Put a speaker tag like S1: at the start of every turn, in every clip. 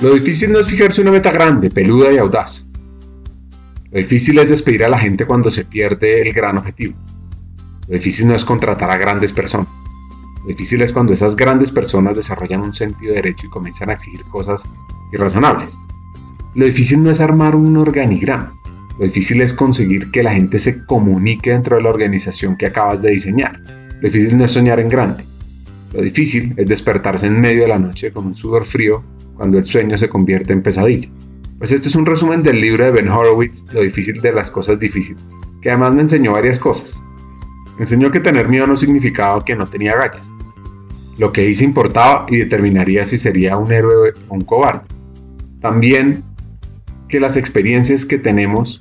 S1: Lo difícil no es fijarse una meta grande, peluda y audaz. Lo difícil es despedir a la gente cuando se pierde el gran objetivo. Lo difícil no es contratar a grandes personas. Lo difícil es cuando esas grandes personas desarrollan un sentido de derecho y comienzan a exigir cosas irrazonables. Lo difícil no es armar un organigrama. Lo difícil es conseguir que la gente se comunique dentro de la organización que acabas de diseñar. Lo difícil no es soñar en grande. Lo difícil es despertarse en medio de la noche con un sudor frío cuando el sueño se convierte en pesadilla. Pues este es un resumen del libro de Ben Horowitz, Lo difícil de las cosas difíciles, que además me enseñó varias cosas. Me enseñó que tener miedo no significaba que no tenía gallas. Lo que hice importaba y determinaría si sería un héroe o un cobarde. También que las experiencias que tenemos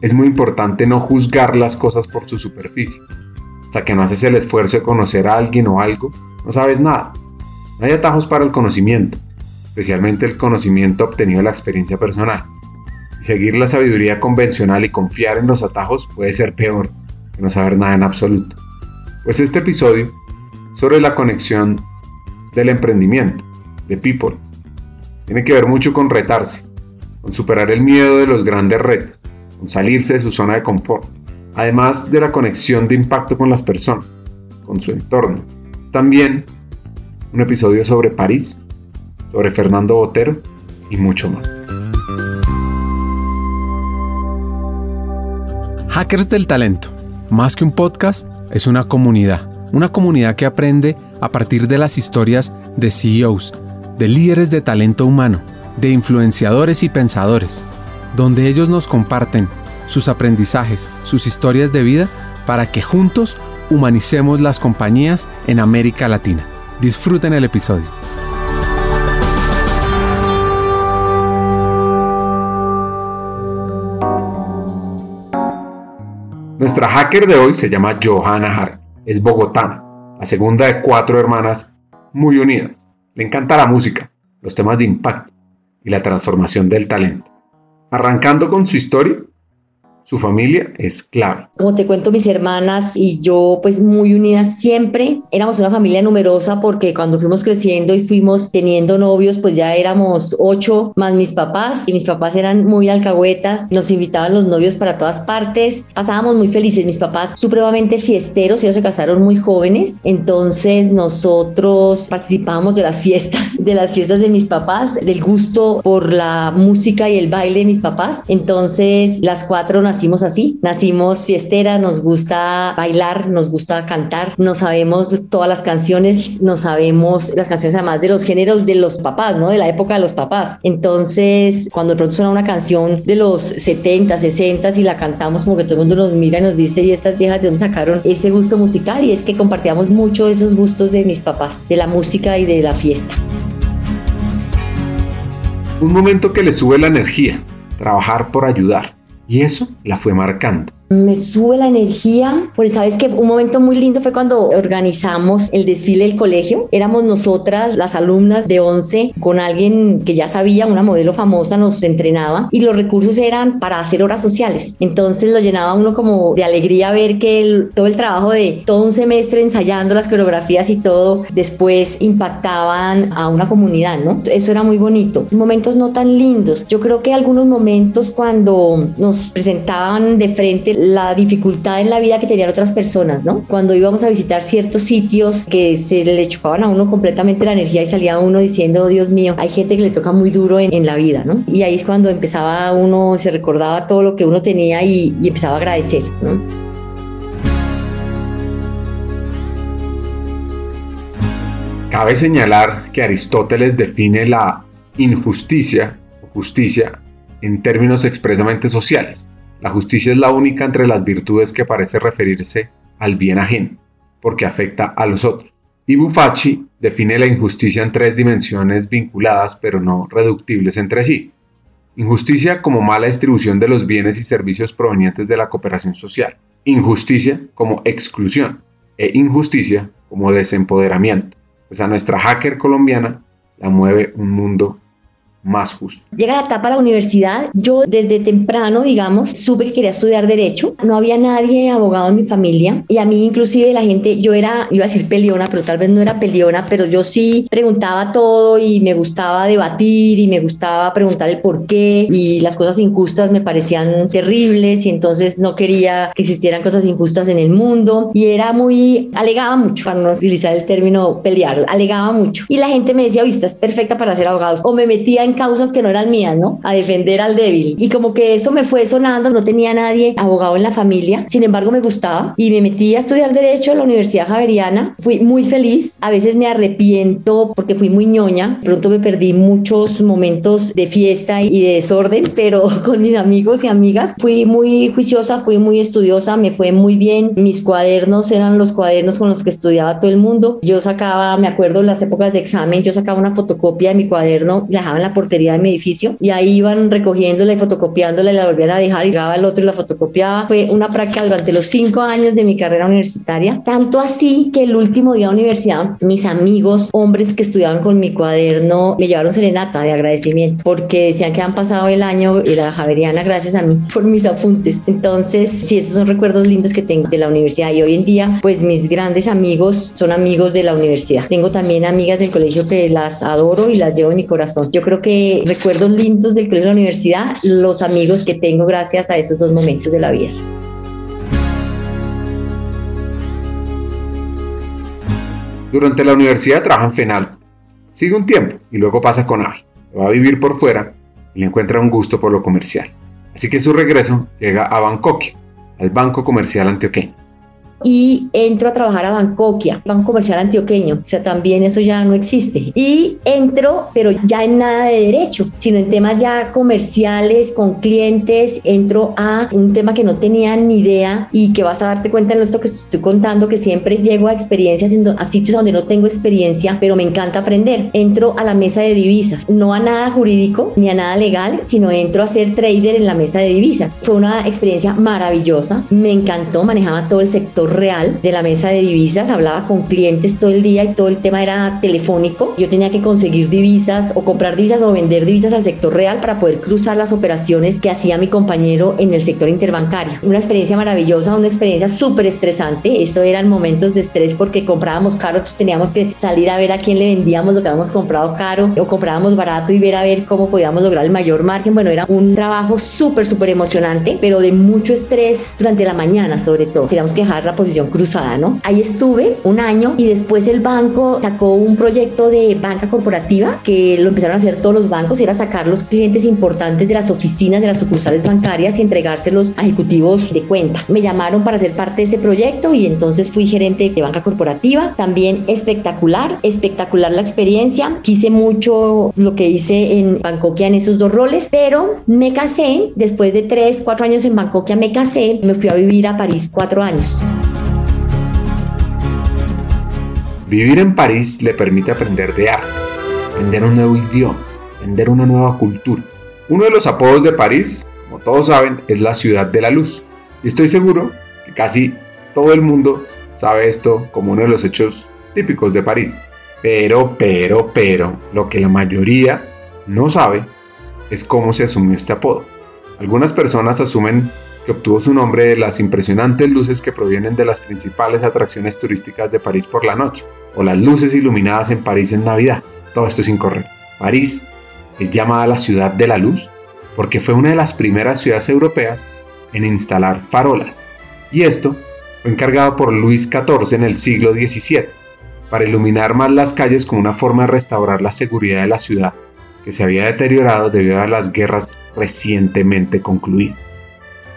S1: es muy importante no juzgar las cosas por su superficie. Hasta que no haces el esfuerzo de conocer a alguien o algo, no sabes nada. No hay atajos para el conocimiento especialmente el conocimiento obtenido de la experiencia personal. seguir la sabiduría convencional y confiar en los atajos puede ser peor que no saber nada en absoluto. Pues este episodio sobre la conexión del emprendimiento, de People, tiene que ver mucho con retarse, con superar el miedo de los grandes retos, con salirse de su zona de confort, además de la conexión de impacto con las personas, con su entorno. También un episodio sobre París sobre Fernando Botero y mucho más.
S2: Hackers del Talento, más que un podcast, es una comunidad. Una comunidad que aprende a partir de las historias de CEOs, de líderes de talento humano, de influenciadores y pensadores, donde ellos nos comparten sus aprendizajes, sus historias de vida, para que juntos humanicemos las compañías en América Latina. Disfruten el episodio.
S1: Nuestra hacker de hoy se llama Johanna Hart. Es bogotana, la segunda de cuatro hermanas muy unidas. Le encanta la música, los temas de impacto y la transformación del talento. Arrancando con su historia, su familia es clave.
S3: Como te cuento, mis hermanas y yo, pues muy unidas siempre. Éramos una familia numerosa porque cuando fuimos creciendo y fuimos teniendo novios, pues ya éramos ocho más mis papás y mis papás eran muy alcahuetas. Nos invitaban los novios para todas partes. Pasábamos muy felices. Mis papás supremamente fiesteros. Ellos se casaron muy jóvenes. Entonces nosotros participábamos de las fiestas, de las fiestas de mis papás, del gusto por la música y el baile de mis papás. Entonces las cuatro nos nacimos así, nacimos fiesteras, nos gusta bailar, nos gusta cantar, no sabemos todas las canciones, no sabemos las canciones además de los géneros de los papás, ¿no? De la época de los papás. Entonces, cuando de pronto suena una canción de los 70, 60 y la cantamos como que todo el mundo nos mira y nos dice, ¿y estas viejas de dónde sacaron ese gusto musical? Y es que compartíamos mucho esos gustos de mis papás, de la música y de la fiesta.
S1: Un momento que le sube la energía, trabajar por ayudar. Y eso la fue marcando.
S3: Me sube la energía. Pues sabes que un momento muy lindo fue cuando organizamos el desfile del colegio. Éramos nosotras, las alumnas de 11, con alguien que ya sabía, una modelo famosa, nos entrenaba y los recursos eran para hacer horas sociales. Entonces lo llenaba uno como de alegría ver que todo el trabajo de todo un semestre ensayando las coreografías y todo, después impactaban a una comunidad, ¿no? Eso era muy bonito. Momentos no tan lindos. Yo creo que algunos momentos cuando nos presentaban de frente la dificultad en la vida que tenían otras personas, ¿no? Cuando íbamos a visitar ciertos sitios que se le chupaban a uno completamente la energía y salía uno diciendo, oh, Dios mío, hay gente que le toca muy duro en, la vida, ¿no? Y ahí es cuando empezaba uno, se recordaba todo lo que uno tenía y, y empezaba a agradecer, ¿no?
S1: Cabe señalar que Aristóteles define la injusticia o justicia en términos expresamente sociales, la justicia es la única entre las virtudes que parece referirse al bien ajeno, porque afecta a los otros. Y Bufacci define la injusticia en tres dimensiones vinculadas pero no reductibles entre sí. Injusticia como mala distribución de los bienes y servicios provenientes de la cooperación social. Injusticia como exclusión. E injusticia como desempoderamiento. Pues a nuestra hacker colombiana la mueve un mundo más justo.
S3: Llega la etapa de la universidad, yo desde temprano, digamos, supe que quería estudiar derecho, no había nadie abogado en mi familia. Y a mí inclusive la gente, yo era, iba a decir peleona, pero tal vez no era peleona, pero yo sí preguntaba todo y me gustaba debatir y me gustaba preguntar el por qué. Y las cosas injustas me parecían terribles y entonces no quería que existieran cosas injustas en el mundo. Y era muy, alegaba mucho, para no utilizar el término pelear, alegaba mucho. Y la gente me decía, oye, estás perfecta para ser abogado o me metía en causas que no eran mías, ¿no? A defender al débil. Y como que eso me fue sonando, no tenía nadie abogado en la familia, sin embargo me gustaba y me metí a estudiar derecho en la Universidad Javeriana. Fui muy feliz, a veces me arrepiento porque fui muy ñoña, pronto me perdí muchos momentos de fiesta y de desorden, pero con mis amigos y amigas fui muy juiciosa, fui muy estudiosa, me fue muy bien. Mis cuadernos eran los cuadernos con los que estudiaba todo el mundo. Yo sacaba, me acuerdo las épocas de examen, yo sacaba una fotocopia de mi cuaderno, la dejaba en la de mi edificio y ahí iban recogiéndola y fotocopiándola y la volvían a dejar y llegaba el otro y la fotocopiaba. Fue una práctica durante los cinco años de mi carrera universitaria, tanto así que el último día de universidad, mis amigos, hombres que estudiaban con mi cuaderno, me llevaron serenata de agradecimiento porque decían que han pasado el año y la Javeriana gracias a mí por mis apuntes. Entonces, sí, esos son recuerdos lindos que tengo de la universidad y hoy en día, pues mis grandes amigos son amigos de la universidad. Tengo también amigas del colegio que las adoro y las llevo en mi corazón. Yo creo que recuerdos lindos del colegio de la universidad, los amigos que tengo gracias a esos dos momentos de la vida.
S1: Durante la universidad trabaja en FENAL. Sigue un tiempo y luego pasa con AVI. Va a vivir por fuera y le encuentra un gusto por lo comercial. Así que su regreso llega a Bangkok, al Banco Comercial Antioqueño
S3: y entro a trabajar a Bancoquia, Banco Comercial Antioqueño, o sea, también eso ya no existe. Y entro, pero ya en nada de derecho, sino en temas ya comerciales, con clientes, entro a un tema que no tenía ni idea y que vas a darte cuenta en esto que estoy contando, que siempre llego a experiencias, a sitios donde no tengo experiencia, pero me encanta aprender. Entro a la mesa de divisas, no a nada jurídico ni a nada legal, sino entro a ser trader en la mesa de divisas. Fue una experiencia maravillosa, me encantó, manejaba todo el sector real de la mesa de divisas, hablaba con clientes todo el día y todo el tema era telefónico. Yo tenía que conseguir divisas o comprar divisas o vender divisas al sector real para poder cruzar las operaciones que hacía mi compañero en el sector interbancario. Una experiencia maravillosa, una experiencia súper estresante. Eso eran momentos de estrés porque comprábamos caro, entonces teníamos que salir a ver a quién le vendíamos lo que habíamos comprado caro o comprábamos barato y ver a ver cómo podíamos lograr el mayor margen. Bueno, era un trabajo súper, súper emocionante, pero de mucho estrés durante la mañana sobre todo. Teníamos que dejar posición cruzada, ¿no? Ahí estuve un año y después el banco sacó un proyecto de banca corporativa que lo empezaron a hacer todos los bancos y era sacar los clientes importantes de las oficinas de las sucursales bancarias y entregárselos a ejecutivos de cuenta. Me llamaron para ser parte de ese proyecto y entonces fui gerente de banca corporativa. También espectacular, espectacular la experiencia. Quise mucho lo que hice en Bancoquia en esos dos roles, pero me casé después de tres, cuatro años en Bancoquia me casé, me fui a vivir a París cuatro años.
S1: Vivir en París le permite aprender de arte, aprender un nuevo idioma, aprender una nueva cultura. Uno de los apodos de París, como todos saben, es la ciudad de la luz. Y estoy seguro que casi todo el mundo sabe esto como uno de los hechos típicos de París. Pero, pero, pero, lo que la mayoría no sabe es cómo se asumió este apodo. Algunas personas asumen que obtuvo su nombre de las impresionantes luces que provienen de las principales atracciones turísticas de París por la noche, o las luces iluminadas en París en Navidad. Todo esto es incorrecto. París es llamada la ciudad de la luz porque fue una de las primeras ciudades europeas en instalar farolas, y esto fue encargado por Luis XIV en el siglo XVII, para iluminar más las calles como una forma de restaurar la seguridad de la ciudad, que se había deteriorado debido a las guerras recientemente concluidas.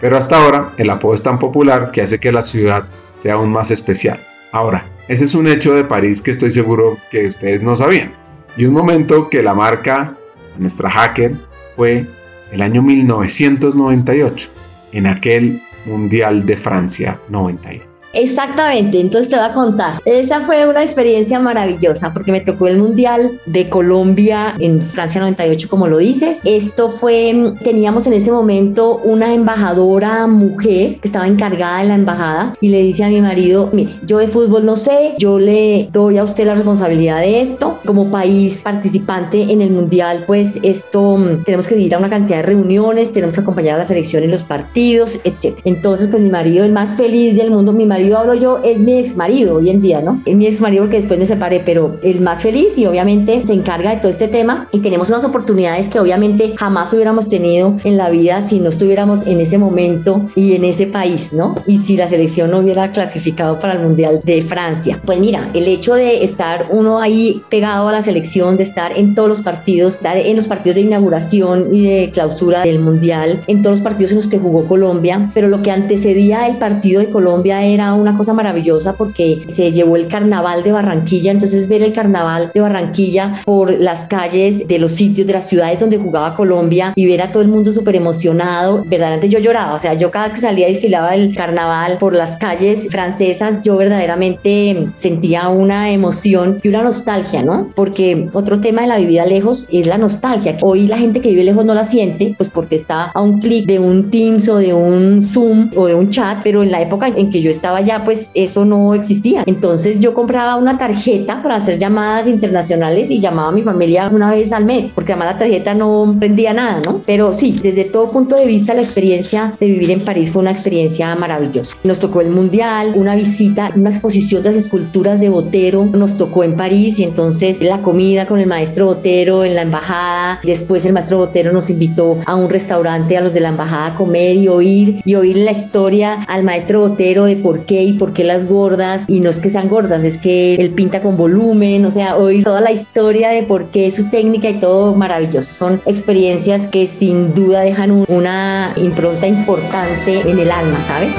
S1: Pero hasta ahora el apodo es tan popular que hace que la ciudad sea aún más especial. Ahora, ese es un hecho de París que estoy seguro que ustedes no sabían. Y un momento que la marca, nuestra hacker, fue el año 1998, en aquel Mundial de Francia 91.
S3: Exactamente, entonces te voy a contar. Esa fue una experiencia maravillosa porque me tocó el Mundial de Colombia en Francia 98, como lo dices. Esto fue, teníamos en ese momento una embajadora mujer que estaba encargada de la embajada y le dice a mi marido, mire, yo de fútbol no sé, yo le doy a usted la responsabilidad de esto. Como país participante en el Mundial, pues esto mm, tenemos que ir a una cantidad de reuniones, tenemos que acompañar a la selección en los partidos, etc. Entonces, pues mi marido, el más feliz del mundo, mi marido marido hablo yo, es mi ex marido hoy en día, ¿no? Es mi ex marido porque después me separé, pero el más feliz y obviamente se encarga de todo este tema y tenemos unas oportunidades que obviamente jamás hubiéramos tenido en la vida si no estuviéramos en ese momento y en ese país, ¿no? Y si la selección no hubiera clasificado para el Mundial de Francia. Pues mira, el hecho de estar uno ahí pegado a la selección, de estar en todos los partidos, estar en los partidos de inauguración y de clausura del Mundial, en todos los partidos en los que jugó Colombia, pero lo que antecedía el partido de Colombia era una cosa maravillosa porque se llevó el carnaval de Barranquilla, entonces ver el carnaval de Barranquilla por las calles de los sitios, de las ciudades donde jugaba Colombia y ver a todo el mundo súper emocionado, verdaderamente yo lloraba, o sea, yo cada vez que salía desfilaba el carnaval por las calles francesas, yo verdaderamente sentía una emoción y una nostalgia, ¿no? Porque otro tema de la vivida lejos es la nostalgia. Hoy la gente que vive lejos no la siente, pues porque está a un clic de un Teams o de un Zoom o de un chat, pero en la época en que yo estaba ya pues eso no existía. Entonces yo compraba una tarjeta para hacer llamadas internacionales y llamaba a mi familia una vez al mes, porque además la tarjeta no prendía nada, ¿no? Pero sí, desde todo punto de vista la experiencia de vivir en París fue una experiencia maravillosa. Nos tocó el Mundial, una visita, una exposición de las esculturas de Botero, nos tocó en París y entonces la comida con el maestro Botero en la embajada, después el maestro Botero nos invitó a un restaurante a los de la embajada a comer y oír y oír la historia al maestro Botero de por qué y por qué las gordas, y no es que sean gordas, es que él pinta con volumen, o sea, oír toda la historia de por qué su técnica y todo maravilloso. Son experiencias que sin duda dejan una impronta importante en el alma, ¿sabes?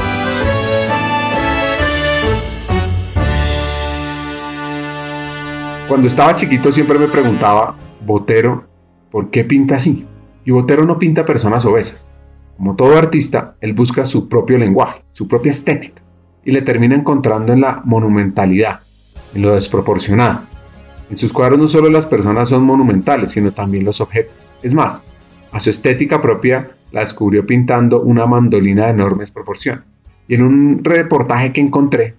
S1: Cuando estaba chiquito siempre me preguntaba, Botero, ¿por qué pinta así? Y Botero no pinta personas obesas. Como todo artista, él busca su propio lenguaje, su propia estética y le termina encontrando en la monumentalidad, en lo desproporcionado. En sus cuadros no solo las personas son monumentales, sino también los objetos. Es más, a su estética propia la descubrió pintando una mandolina de enormes proporciones. Y en un reportaje que encontré,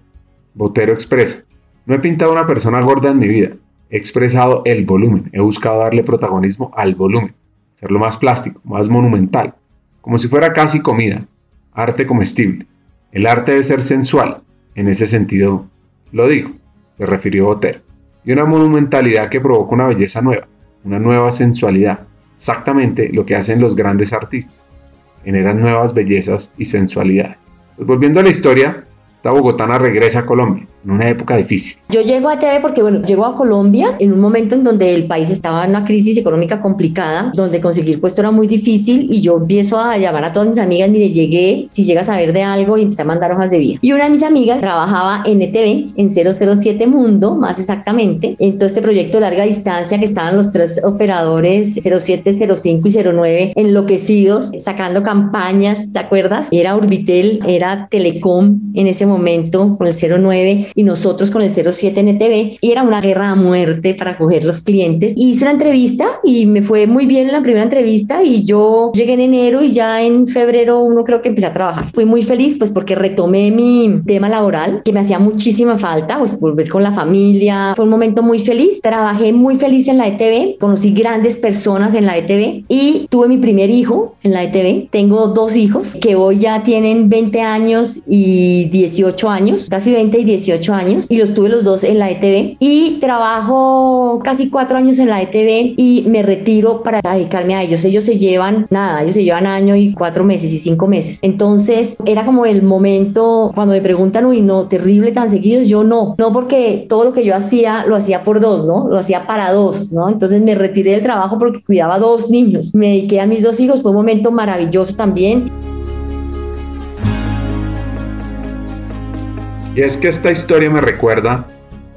S1: Botero expresa, no he pintado una persona gorda en mi vida, he expresado el volumen, he buscado darle protagonismo al volumen, hacerlo más plástico, más monumental, como si fuera casi comida, arte comestible. El arte debe ser sensual, en ese sentido lo digo, se refirió Botero, y una monumentalidad que provoca una belleza nueva, una nueva sensualidad, exactamente lo que hacen los grandes artistas, generan nuevas bellezas y sensualidad. Pues volviendo a la historia, esta bogotana regresa a Colombia en una época difícil.
S3: Yo llego a TV porque, bueno, llego a Colombia en un momento en donde el país estaba en una crisis económica complicada, donde conseguir puesto era muy difícil y yo empiezo a llamar a todas mis amigas, mire, llegué, si llegas a saber de algo y empecé a mandar hojas de vida. Y una de mis amigas trabajaba en ETV, en 007 Mundo, más exactamente, en todo este proyecto de larga distancia que estaban los tres operadores 07, 05 y 09 enloquecidos, sacando campañas, ¿te acuerdas? Era Orbitel, era Telecom en ese momento con el 09 y nosotros con el 07 NTV y era una guerra a muerte para coger los clientes. Hice una entrevista y me fue muy bien en la primera entrevista y yo llegué en enero y ya en febrero uno creo que empecé a trabajar. Fui muy feliz pues porque retomé mi tema laboral que me hacía muchísima falta, pues volver con la familia. Fue un momento muy feliz. Trabajé muy feliz en la ETV, conocí grandes personas en la ETV y tuve mi primer hijo en la ETV. Tengo dos hijos que hoy ya tienen 20 años y 18 años, casi 20 y 18 años y los tuve los dos en la ETV y trabajo casi cuatro años en la ETV y me retiro para dedicarme a ellos. Ellos se llevan nada, ellos se llevan año y cuatro meses y cinco meses. Entonces era como el momento cuando me preguntan, uy, no, terrible tan seguidos, yo no, no porque todo lo que yo hacía lo hacía por dos, ¿no? Lo hacía para dos, ¿no? Entonces me retiré del trabajo porque cuidaba dos niños, me dediqué a mis dos hijos, fue un momento maravilloso también.
S1: Y es que esta historia me recuerda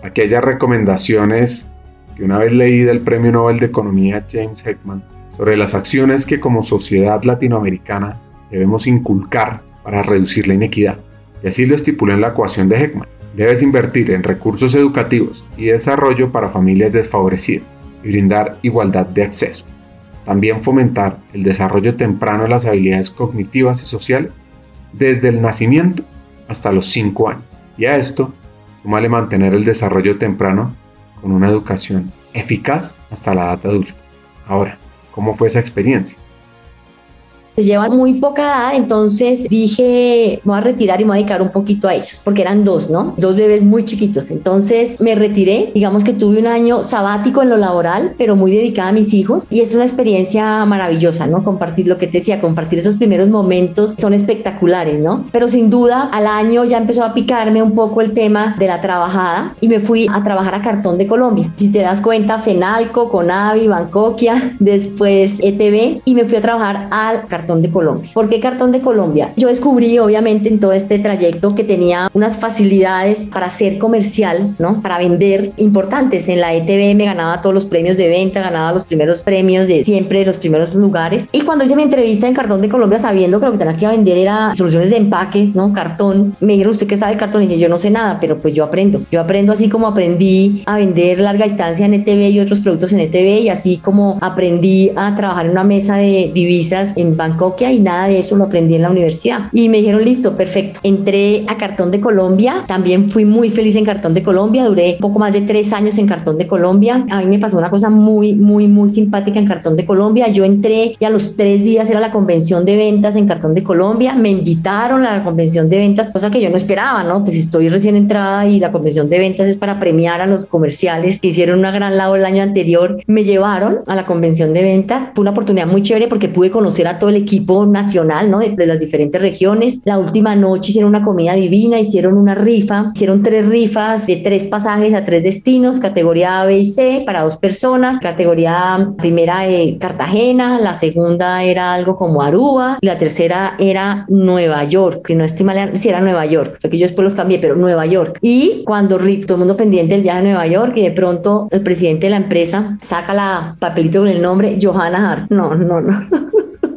S1: aquellas recomendaciones que una vez leí del Premio Nobel de Economía James Heckman sobre las acciones que como sociedad latinoamericana debemos inculcar para reducir la inequidad. y así lo estipuló en la ecuación de Heckman. Debes invertir en recursos educativos y desarrollo para familias desfavorecidas y brindar igualdad de acceso. También fomentar el desarrollo temprano de las habilidades cognitivas y sociales desde el nacimiento hasta los 5 años. Y a esto, súmale mantener el desarrollo temprano con una educación eficaz hasta la edad adulta. Ahora, ¿cómo fue esa experiencia?
S3: Se llevan muy poca edad, entonces dije, me voy a retirar y me voy a dedicar un poquito a ellos, porque eran dos, ¿no? Dos bebés muy chiquitos. Entonces me retiré, digamos que tuve un año sabático en lo laboral, pero muy dedicada a mis hijos y es una experiencia maravillosa, ¿no? Compartir lo que te decía, compartir esos primeros momentos son espectaculares, ¿no? Pero sin duda al año ya empezó a picarme un poco el tema de la trabajada y me fui a trabajar a Cartón de Colombia. Si te das cuenta, Fenalco, Conavi, Bancoquia, después ETV y me fui a trabajar al Cartón Cartón de Colombia. ¿Por qué Cartón de Colombia? Yo descubrí obviamente en todo este trayecto que tenía unas facilidades para ser comercial, ¿no? Para vender importantes. En la ETV me ganaba todos los premios de venta, ganaba los primeros premios de siempre los primeros lugares. Y cuando hice mi entrevista en Cartón de Colombia sabiendo que lo que tenía que vender era soluciones de empaques, ¿no? Cartón. Me dijeron, ¿usted qué sabe cartón? Y dije, yo no sé nada, pero pues yo aprendo. Yo aprendo así como aprendí a vender larga distancia en ETV y otros productos en ETV y así como aprendí a trabajar en una mesa de divisas en Banco y nada de eso lo aprendí en la universidad. Y me dijeron, listo, perfecto. Entré a Cartón de Colombia, también fui muy feliz en Cartón de Colombia, duré poco más de tres años en Cartón de Colombia. A mí me pasó una cosa muy, muy, muy simpática en Cartón de Colombia. Yo entré y a los tres días era la convención de ventas en Cartón de Colombia. Me invitaron a la convención de ventas, cosa que yo no esperaba, ¿no? Pues estoy recién entrada y la convención de ventas es para premiar a los comerciales que hicieron una gran labor el año anterior. Me llevaron a la convención de ventas. Fue una oportunidad muy chévere porque pude conocer a todo el equipo equipo nacional, ¿no? De, las diferentes regiones. La última noche hicieron una comida divina, hicieron una rifa, hicieron tres rifas de tres pasajes a tres destinos, categoría A, B y C para dos personas. Categoría primera de Cartagena, la segunda era algo como Aruba y la tercera era Nueva York, que no estoy si era Nueva York, fue que yo después los cambié, pero Nueva York. Y cuando todo el mundo pendiente del viaje a Nueva York y de pronto el presidente de la empresa saca la papelito con el nombre Johanna Hart. No, no, no.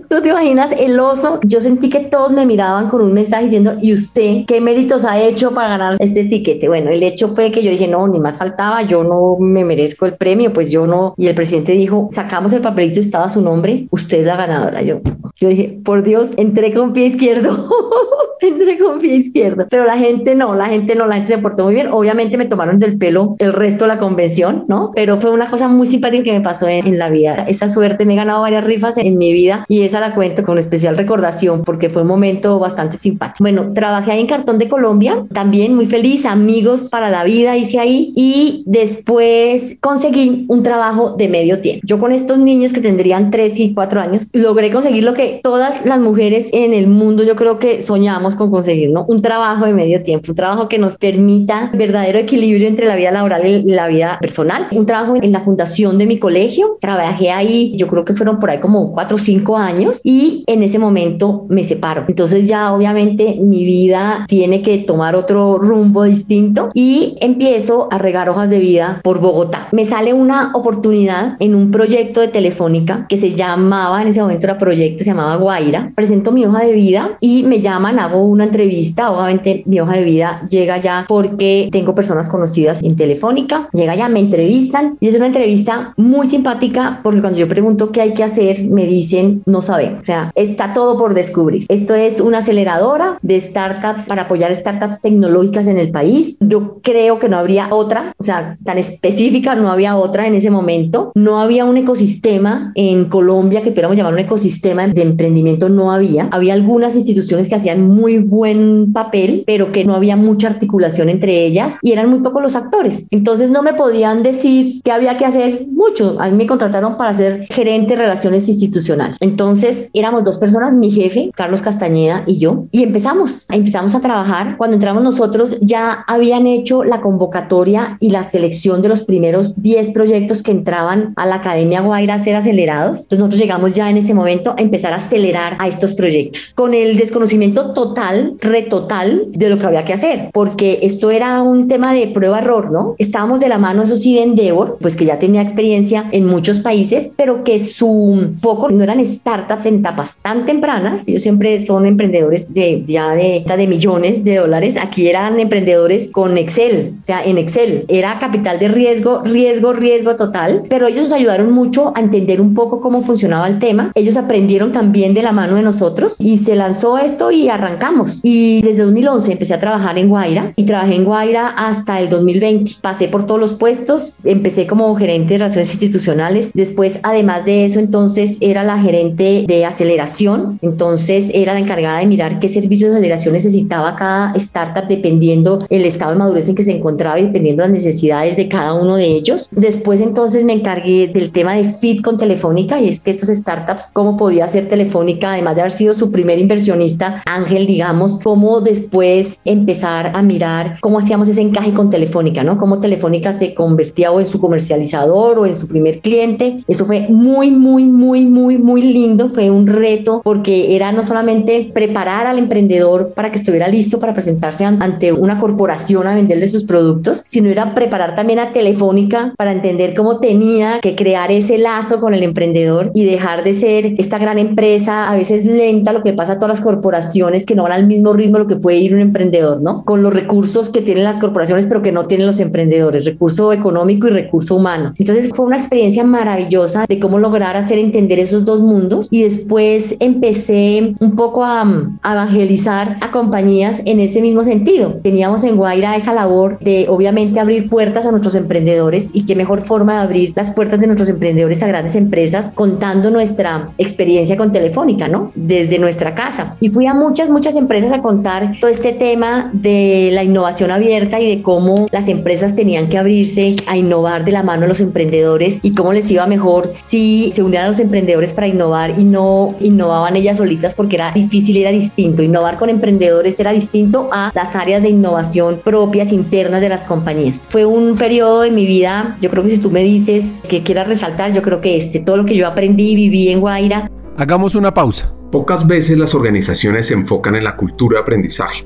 S3: ¿Tú te imaginas el oso? Yo sentí que todos me miraban con un mensaje diciendo, ¿y usted qué méritos ha hecho para ganar este tiquete? Bueno, el hecho fue que yo dije, no, ni más faltaba, yo no me merezco el premio, pues yo no. Y el presidente dijo, sacamos el papelito, estaba su nombre, usted es la ganadora. Yo, yo dije, por Dios, entré con pie izquierdo. entré con pie izquierdo. Pero la gente no, la gente no, la gente se portó muy bien. Obviamente me tomaron del pelo el resto de la convención, ¿no? Pero fue una cosa muy simpática que me pasó en, en la vida. Esa suerte, me he ganado varias rifas en mi vida y esa la cuento con especial recordación porque fue un momento bastante simpático. Bueno, trabajé ahí en Cartón de Colombia, también muy feliz, amigos para la vida hice ahí y después conseguí un trabajo de medio tiempo. Yo con estos niños que tendrían 3 y 4 años, logré conseguir lo que todas las mujeres en el mundo yo creo que soñamos con conseguir, ¿no? Un trabajo de medio tiempo, un trabajo que nos permita verdadero equilibrio entre la vida laboral y la vida personal. Un trabajo en la fundación de mi colegio, trabajé ahí, yo creo que fueron por ahí como 4 o 5 años y en ese momento me separo. Entonces ya obviamente mi vida tiene que tomar otro rumbo distinto y empiezo a regar hojas de vida por Bogotá. Me sale una oportunidad en un proyecto de Telefónica que se llamaba, en ese momento era proyecto, se llamaba Guaira. Presento mi hoja de vida y me llaman, hago una entrevista. Obviamente mi hoja de vida llega ya porque tengo personas conocidas en Telefónica. Llega ya, me entrevistan y es una entrevista muy simpática porque cuando yo pregunto qué hay que hacer, me dicen, no o sea, está todo por descubrir. Esto es una aceleradora de startups para apoyar startups tecnológicas en el país. Yo creo que no habría otra, o sea, tan específica, no había otra en ese momento. No había un ecosistema en Colombia que pudiéramos llamar un ecosistema de emprendimiento, no había. Había algunas instituciones que hacían muy buen papel, pero que no había mucha articulación entre ellas y eran muy pocos los actores. Entonces no me podían decir que había que hacer mucho. A mí me contrataron para ser gerente de relaciones institucionales. Entonces, éramos dos personas, mi jefe, Carlos Castañeda y yo, y empezamos, empezamos a trabajar. Cuando entramos nosotros ya habían hecho la convocatoria y la selección de los primeros 10 proyectos que entraban a la Academia Guaira a ser acelerados. Entonces nosotros llegamos ya en ese momento a empezar a acelerar a estos proyectos con el desconocimiento total, retotal de lo que había que hacer, porque esto era un tema de prueba-error, ¿no? Estábamos de la mano, eso sí, de Endeavor, pues que ya tenía experiencia en muchos países, pero que su foco no eran startups, startups en etapas tan tempranas. Ellos siempre son emprendedores de ya de, de millones de dólares. Aquí eran emprendedores con Excel, o sea, en Excel. Era capital de riesgo, riesgo, riesgo total. Pero ellos nos ayudaron mucho a entender un poco cómo funcionaba el tema. Ellos aprendieron también de la mano de nosotros y se lanzó esto y arrancamos. Y desde 2011 empecé a trabajar en Guaira y trabajé en Guaira hasta el 2020. Pasé por todos los puestos, empecé como gerente de relaciones institucionales. Después, además de eso, entonces era la gerente de aceleración. Entonces era la encargada de mirar qué servicios de aceleración necesitaba cada startup dependiendo el estado de madurez en que se encontraba y dependiendo las necesidades de cada uno de ellos. Después entonces me encargué del tema de fit con Telefónica y es que estos startups, cómo podía ser Telefónica, además de haber sido su primer inversionista, Ángel, digamos, cómo después empezar a mirar cómo hacíamos ese encaje con Telefónica, ¿no? Cómo Telefónica se convertía o en su comercializador o en su primer cliente. Eso fue muy, muy, muy, muy, muy lindo. Fue un reto porque era no solamente preparar al emprendedor para que estuviera listo para presentarse ante una corporación a venderle sus productos, sino era preparar también a Telefónica para entender cómo tenía que crear ese lazo con el emprendedor y dejar de ser esta gran empresa, a veces lenta, lo que pasa a todas las corporaciones que no van al mismo ritmo lo que puede ir un emprendedor, ¿no? Con los recursos que tienen las corporaciones, pero que no tienen los emprendedores, recurso económico y recurso humano. Entonces fue una experiencia maravillosa de cómo lograr hacer entender esos dos mundos y después empecé un poco a, a evangelizar a compañías en ese mismo sentido. Teníamos en Guaira esa labor de obviamente abrir puertas a nuestros emprendedores y qué mejor forma de abrir las puertas de nuestros emprendedores a grandes empresas contando nuestra experiencia con Telefónica, ¿no? Desde nuestra casa. Y fui a muchas, muchas empresas a contar todo este tema de la innovación abierta y de cómo las empresas tenían que abrirse a innovar de la mano a los emprendedores y cómo les iba mejor si se unían a los emprendedores para innovar y no innovaban ellas solitas porque era difícil, era distinto. Innovar con emprendedores era distinto a las áreas de innovación propias internas de las compañías. Fue un periodo de mi vida, yo creo que si tú me dices que quieras resaltar, yo creo que este, todo lo que yo aprendí y viví en Guaira.
S2: Hagamos una pausa.
S1: Pocas veces las organizaciones se enfocan en la cultura de aprendizaje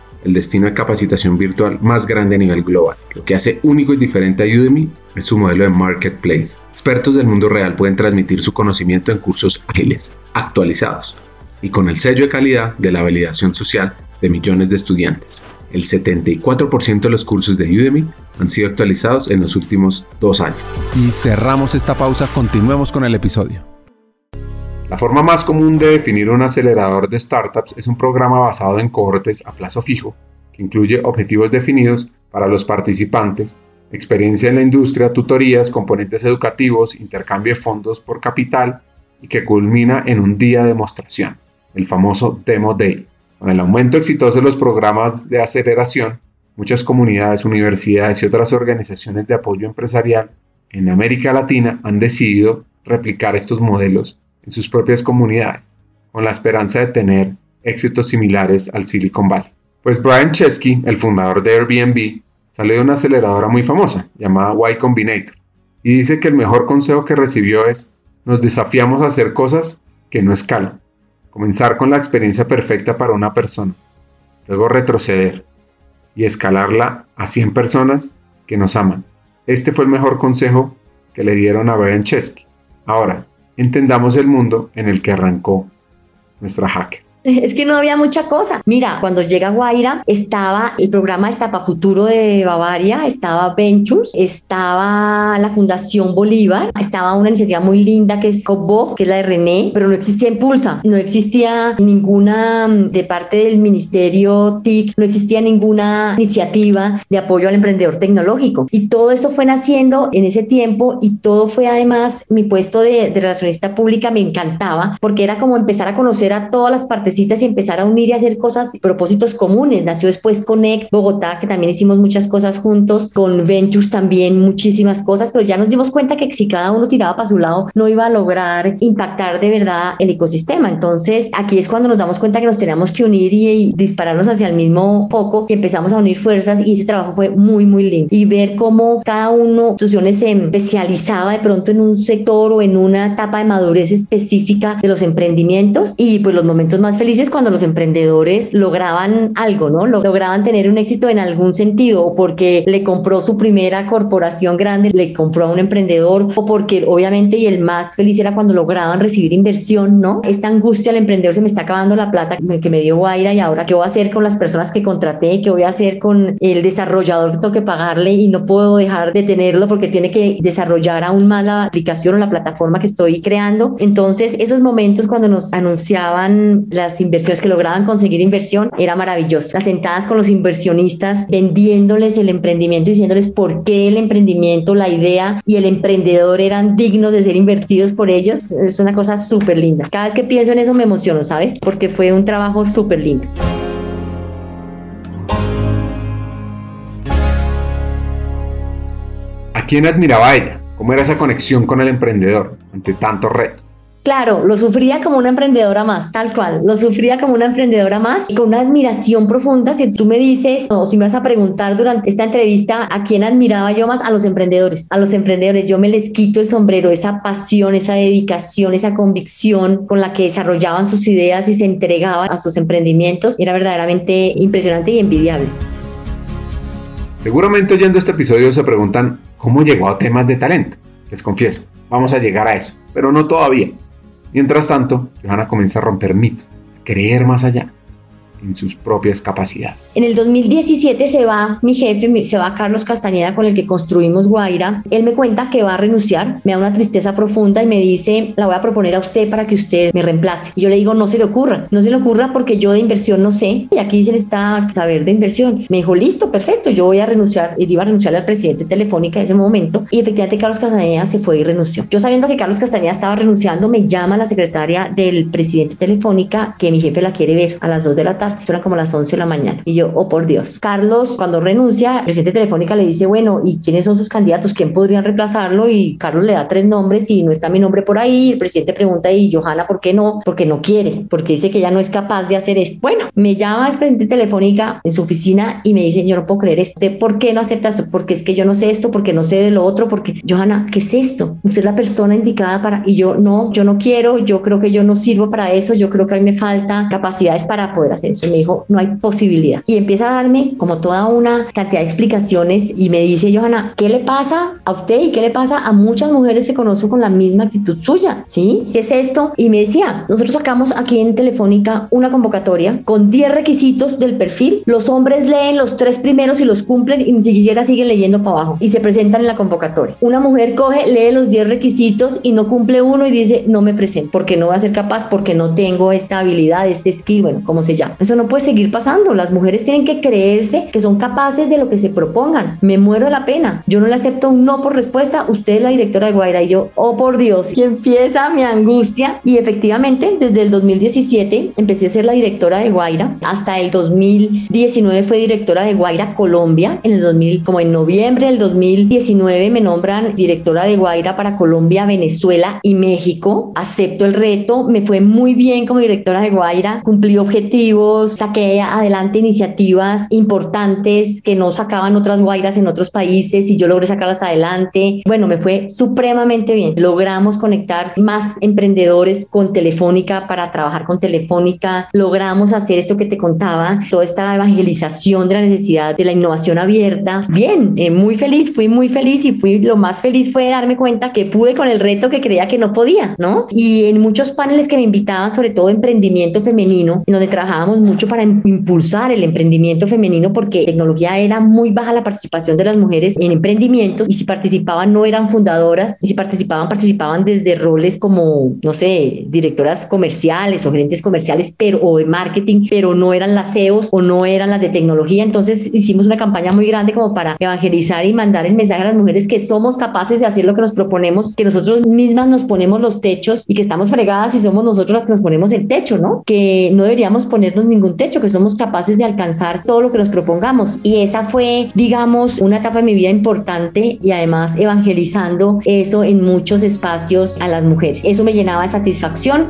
S1: el destino de capacitación virtual más grande a nivel global. Lo que hace único y diferente a Udemy es su modelo de marketplace. Expertos del mundo real pueden transmitir su conocimiento en cursos ágiles, actualizados y con el sello de calidad de la validación social de millones de estudiantes. El 74% de los cursos de Udemy han sido actualizados en los últimos dos años.
S2: Y cerramos esta pausa, continuemos con el episodio.
S1: La forma más común de definir un acelerador de startups es un programa basado en cohortes a plazo fijo, que incluye objetivos definidos para los participantes, experiencia en la industria, tutorías, componentes educativos, intercambio de fondos por capital y que culmina en un día de demostración, el famoso Demo Day. Con el aumento exitoso de los programas de aceleración, muchas comunidades, universidades y otras organizaciones de apoyo empresarial en América Latina han decidido replicar estos modelos en sus propias comunidades, con la esperanza de tener éxitos similares al Silicon Valley. Pues Brian Chesky, el fundador de Airbnb, salió de una aceleradora muy famosa llamada Y Combinator y dice que el mejor consejo que recibió es nos desafiamos a hacer cosas que no escalan. Comenzar con la experiencia perfecta para una persona, luego retroceder y escalarla a 100 personas que nos aman. Este fue el mejor consejo que le dieron a Brian Chesky. Ahora, entendamos el mundo en el que arrancó nuestra hacker.
S3: Es que no había mucha cosa. Mira, cuando llega Guaira, estaba el programa Estapa Futuro de Bavaria, estaba Ventures, estaba la Fundación Bolívar, estaba una iniciativa muy linda que es COBO, que es la de René, pero no existía Impulsa, no existía ninguna mm, de parte del Ministerio TIC, no existía ninguna iniciativa de apoyo al emprendedor tecnológico. Y todo eso fue naciendo en ese tiempo y todo fue además mi puesto de, de relacionista pública me encantaba porque era como empezar a conocer a todas las partes partecitas y empezar a unir y hacer cosas, propósitos comunes. Nació después Connect Bogotá, que también hicimos muchas cosas juntos, con Ventures también muchísimas cosas, pero ya nos dimos cuenta que si cada uno tiraba para su lado, no iba a lograr impactar de verdad el ecosistema. Entonces, aquí es cuando nos damos cuenta que nos teníamos que unir y, y dispararnos hacia el mismo foco y empezamos a unir fuerzas y ese trabajo fue muy, muy lindo. Y ver cómo cada uno, instituciones se especializaba de pronto en un sector o en una etapa de madurez específica de los emprendimientos y pues los momentos más felices cuando los emprendedores lograban algo, ¿no? Lograban tener un éxito en algún sentido o porque le compró su primera corporación grande, le compró a un emprendedor o porque obviamente y el más feliz era cuando lograban recibir inversión, ¿no? Esta angustia al emprendedor se me está acabando la plata que me dio Guaira y ahora qué voy a hacer con las personas que contraté, qué voy a hacer con el desarrollador que tengo que pagarle y no puedo dejar de tenerlo porque tiene que desarrollar aún más la aplicación o la plataforma que estoy creando. Entonces, esos momentos cuando nos anunciaban las inversiones que lograban conseguir inversión era maravilloso. Las sentadas con los inversionistas vendiéndoles el emprendimiento, diciéndoles por qué el emprendimiento, la idea y el emprendedor eran dignos de ser invertidos por ellos, es una cosa súper linda. Cada vez que pienso en eso me emociono, ¿sabes? Porque fue un trabajo súper lindo.
S1: ¿A quién admiraba ella? ¿Cómo era esa conexión con el emprendedor ante tantos retos?
S3: Claro, lo sufría como una emprendedora más, tal cual. Lo sufría como una emprendedora más, con una admiración profunda. Si tú me dices, o si me vas a preguntar durante esta entrevista, ¿a quién admiraba yo más? A los emprendedores. A los emprendedores. Yo me les quito el sombrero, esa pasión, esa dedicación, esa convicción con la que desarrollaban sus ideas y se entregaban a sus emprendimientos. Era verdaderamente impresionante y envidiable.
S1: Seguramente oyendo este episodio se preguntan cómo llegó a temas de talento. Les confieso, vamos a llegar a eso, pero no todavía. Mientras tanto, Johanna comienza a romper mitos, a creer más allá en sus propias capacidades.
S3: En el 2017 se va mi jefe, se va Carlos Castañeda con el que construimos Guaira. Él me cuenta que va a renunciar, me da una tristeza profunda y me dice, la voy a proponer a usted para que usted me reemplace. Yo le digo, no se le ocurra, no se le ocurra porque yo de inversión no sé y aquí se está saber de inversión. Me dijo, listo, perfecto, yo voy a renunciar. Y iba a renunciar al presidente Telefónica en ese momento y efectivamente Carlos Castañeda se fue y renunció. Yo sabiendo que Carlos Castañeda estaba renunciando, me llama la secretaria del presidente Telefónica que mi jefe la quiere ver a las 2 de la tarde. Eran como las 11 de la mañana. Y yo, oh por Dios. Carlos, cuando renuncia, el presidente Telefónica le dice, bueno, ¿y quiénes son sus candidatos? ¿Quién podrían reemplazarlo? Y Carlos le da tres nombres y no está mi nombre por ahí. El presidente pregunta, ¿y Johanna por qué no? Porque no quiere, porque dice que ya no es capaz de hacer esto. Bueno, me llama el presidente Telefónica en su oficina y me dice, yo no puedo creer esto. ¿Por qué no acepta esto? Porque es que yo no sé esto, porque no sé de lo otro, porque Johanna, ¿qué es esto? Usted es la persona indicada para... Y yo, no, yo no quiero, yo creo que yo no sirvo para eso, yo creo que a mí me falta capacidades para poder hacer eso. Me dijo, no hay posibilidad. Y empieza a darme como toda una cantidad de explicaciones y me dice, Johanna, ¿qué le pasa a usted y qué le pasa a muchas mujeres que conozco con la misma actitud suya? ¿Sí? ¿Qué es esto? Y me decía, nosotros sacamos aquí en Telefónica una convocatoria con 10 requisitos del perfil. Los hombres leen los tres primeros y los cumplen y ni siquiera siguen leyendo para abajo y se presentan en la convocatoria. Una mujer coge, lee los 10 requisitos y no cumple uno y dice, no me presento porque no va a ser capaz, porque no tengo esta habilidad, este skill, bueno, como se llama. Eso no puede seguir pasando. Las mujeres tienen que creerse que son capaces de lo que se propongan. Me muero la pena. Yo no le acepto un no por respuesta. Usted es la directora de Guaira y yo, oh por Dios. Y empieza mi angustia. Y efectivamente, desde el 2017 empecé a ser la directora de Guaira. Hasta el 2019 fue directora de Guaira Colombia. En el 2000, como en noviembre del 2019 me nombran directora de Guaira para Colombia, Venezuela y México. Acepto el reto. Me fue muy bien como directora de Guaira. Cumplí objetivos. Saqué adelante iniciativas importantes que no sacaban otras guairas en otros países y yo logré sacarlas adelante. Bueno, me fue supremamente bien. Logramos conectar más emprendedores con Telefónica para trabajar con Telefónica. Logramos hacer esto que te contaba, toda esta evangelización de la necesidad de la innovación abierta. Bien, eh, muy feliz, fui muy feliz y fui lo más feliz fue darme cuenta que pude con el reto que creía que no podía, ¿no? Y en muchos paneles que me invitaban, sobre todo emprendimiento femenino, en donde trabajábamos mucho para impulsar el emprendimiento femenino porque tecnología era muy baja la participación de las mujeres en emprendimientos y si participaban no eran fundadoras y si participaban participaban desde roles como, no sé, directoras comerciales o gerentes comerciales pero, o de marketing, pero no eran las CEOs o no eran las de tecnología. Entonces hicimos una campaña muy grande como para evangelizar y mandar el mensaje a las mujeres que somos capaces de hacer lo que nos proponemos, que nosotros mismas nos ponemos los techos y que estamos fregadas y somos nosotros las que nos ponemos el techo, ¿no? Que no deberíamos ponernos ningún techo, que somos capaces de alcanzar todo lo que nos propongamos. Y esa fue, digamos, una etapa de mi vida importante y además evangelizando eso en muchos espacios a las mujeres. Eso me llenaba de satisfacción.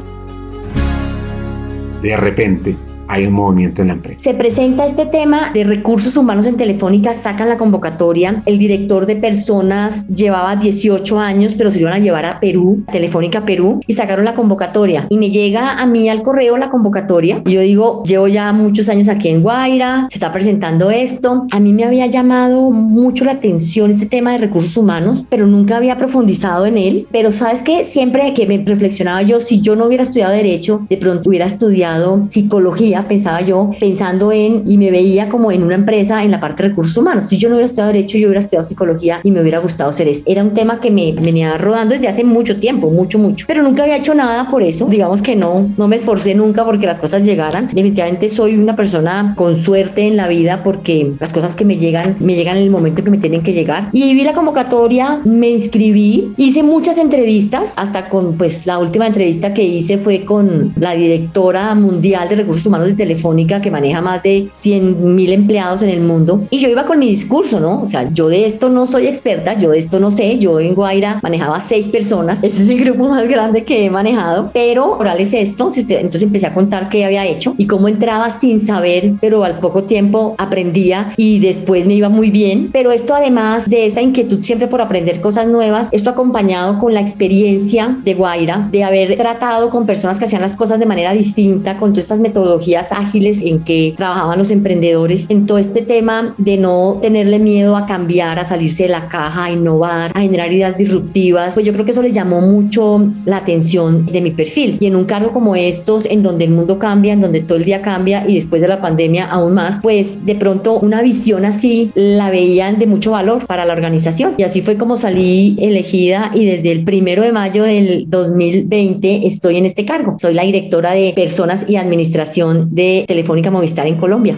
S1: De repente, hay un movimiento en la empresa.
S3: Se presenta este tema de recursos humanos en Telefónica, sacan la convocatoria. El director de personas llevaba 18 años, pero se iban a llevar a Perú, Telefónica Perú, y sacaron la convocatoria. Y me llega a mí al correo la convocatoria. Y yo digo, llevo ya muchos años aquí en Guaira, se está presentando esto. A mí me había llamado mucho la atención este tema de recursos humanos, pero nunca había profundizado en él. Pero sabes que siempre que me reflexionaba yo, si yo no hubiera estudiado derecho, de pronto hubiera estudiado psicología pensaba yo, pensando en, y me veía como en una empresa en la parte de recursos humanos. Si yo no hubiera estudiado Derecho, yo hubiera estudiado Psicología y me hubiera gustado hacer eso. Era un tema que me venía rodando desde hace mucho tiempo, mucho, mucho. Pero nunca había hecho nada por eso. Digamos que no, no me esforcé nunca porque las cosas llegaran. Definitivamente soy una persona con suerte en la vida porque las cosas que me llegan, me llegan en el momento que me tienen que llegar. Y vi la convocatoria, me inscribí, hice muchas entrevistas, hasta con, pues, la última entrevista que hice fue con la directora mundial de recursos humanos Telefónica que maneja más de 100 mil empleados en el mundo. Y yo iba con mi discurso, ¿no? O sea, yo de esto no soy experta, yo de esto no sé. Yo en Guaira manejaba seis personas. Ese es el grupo más grande que he manejado. Pero oral es esto. Entonces empecé a contar qué había hecho y cómo entraba sin saber, pero al poco tiempo aprendía y después me iba muy bien. Pero esto además de esta inquietud siempre por aprender cosas nuevas, esto acompañado con la experiencia de Guaira, de haber tratado con personas que hacían las cosas de manera distinta, con todas estas metodologías ágiles en que trabajaban los emprendedores en todo este tema de no tenerle miedo a cambiar, a salirse de la caja, a innovar, a generar ideas disruptivas, pues yo creo que eso les llamó mucho la atención de mi perfil. Y en un cargo como estos, en donde el mundo cambia, en donde todo el día cambia y después de la pandemia aún más, pues de pronto una visión así la veían de mucho valor para la organización. Y así fue como salí elegida y desde el primero de mayo del 2020 estoy en este cargo. Soy la directora de personas y administración de Telefónica Movistar en Colombia.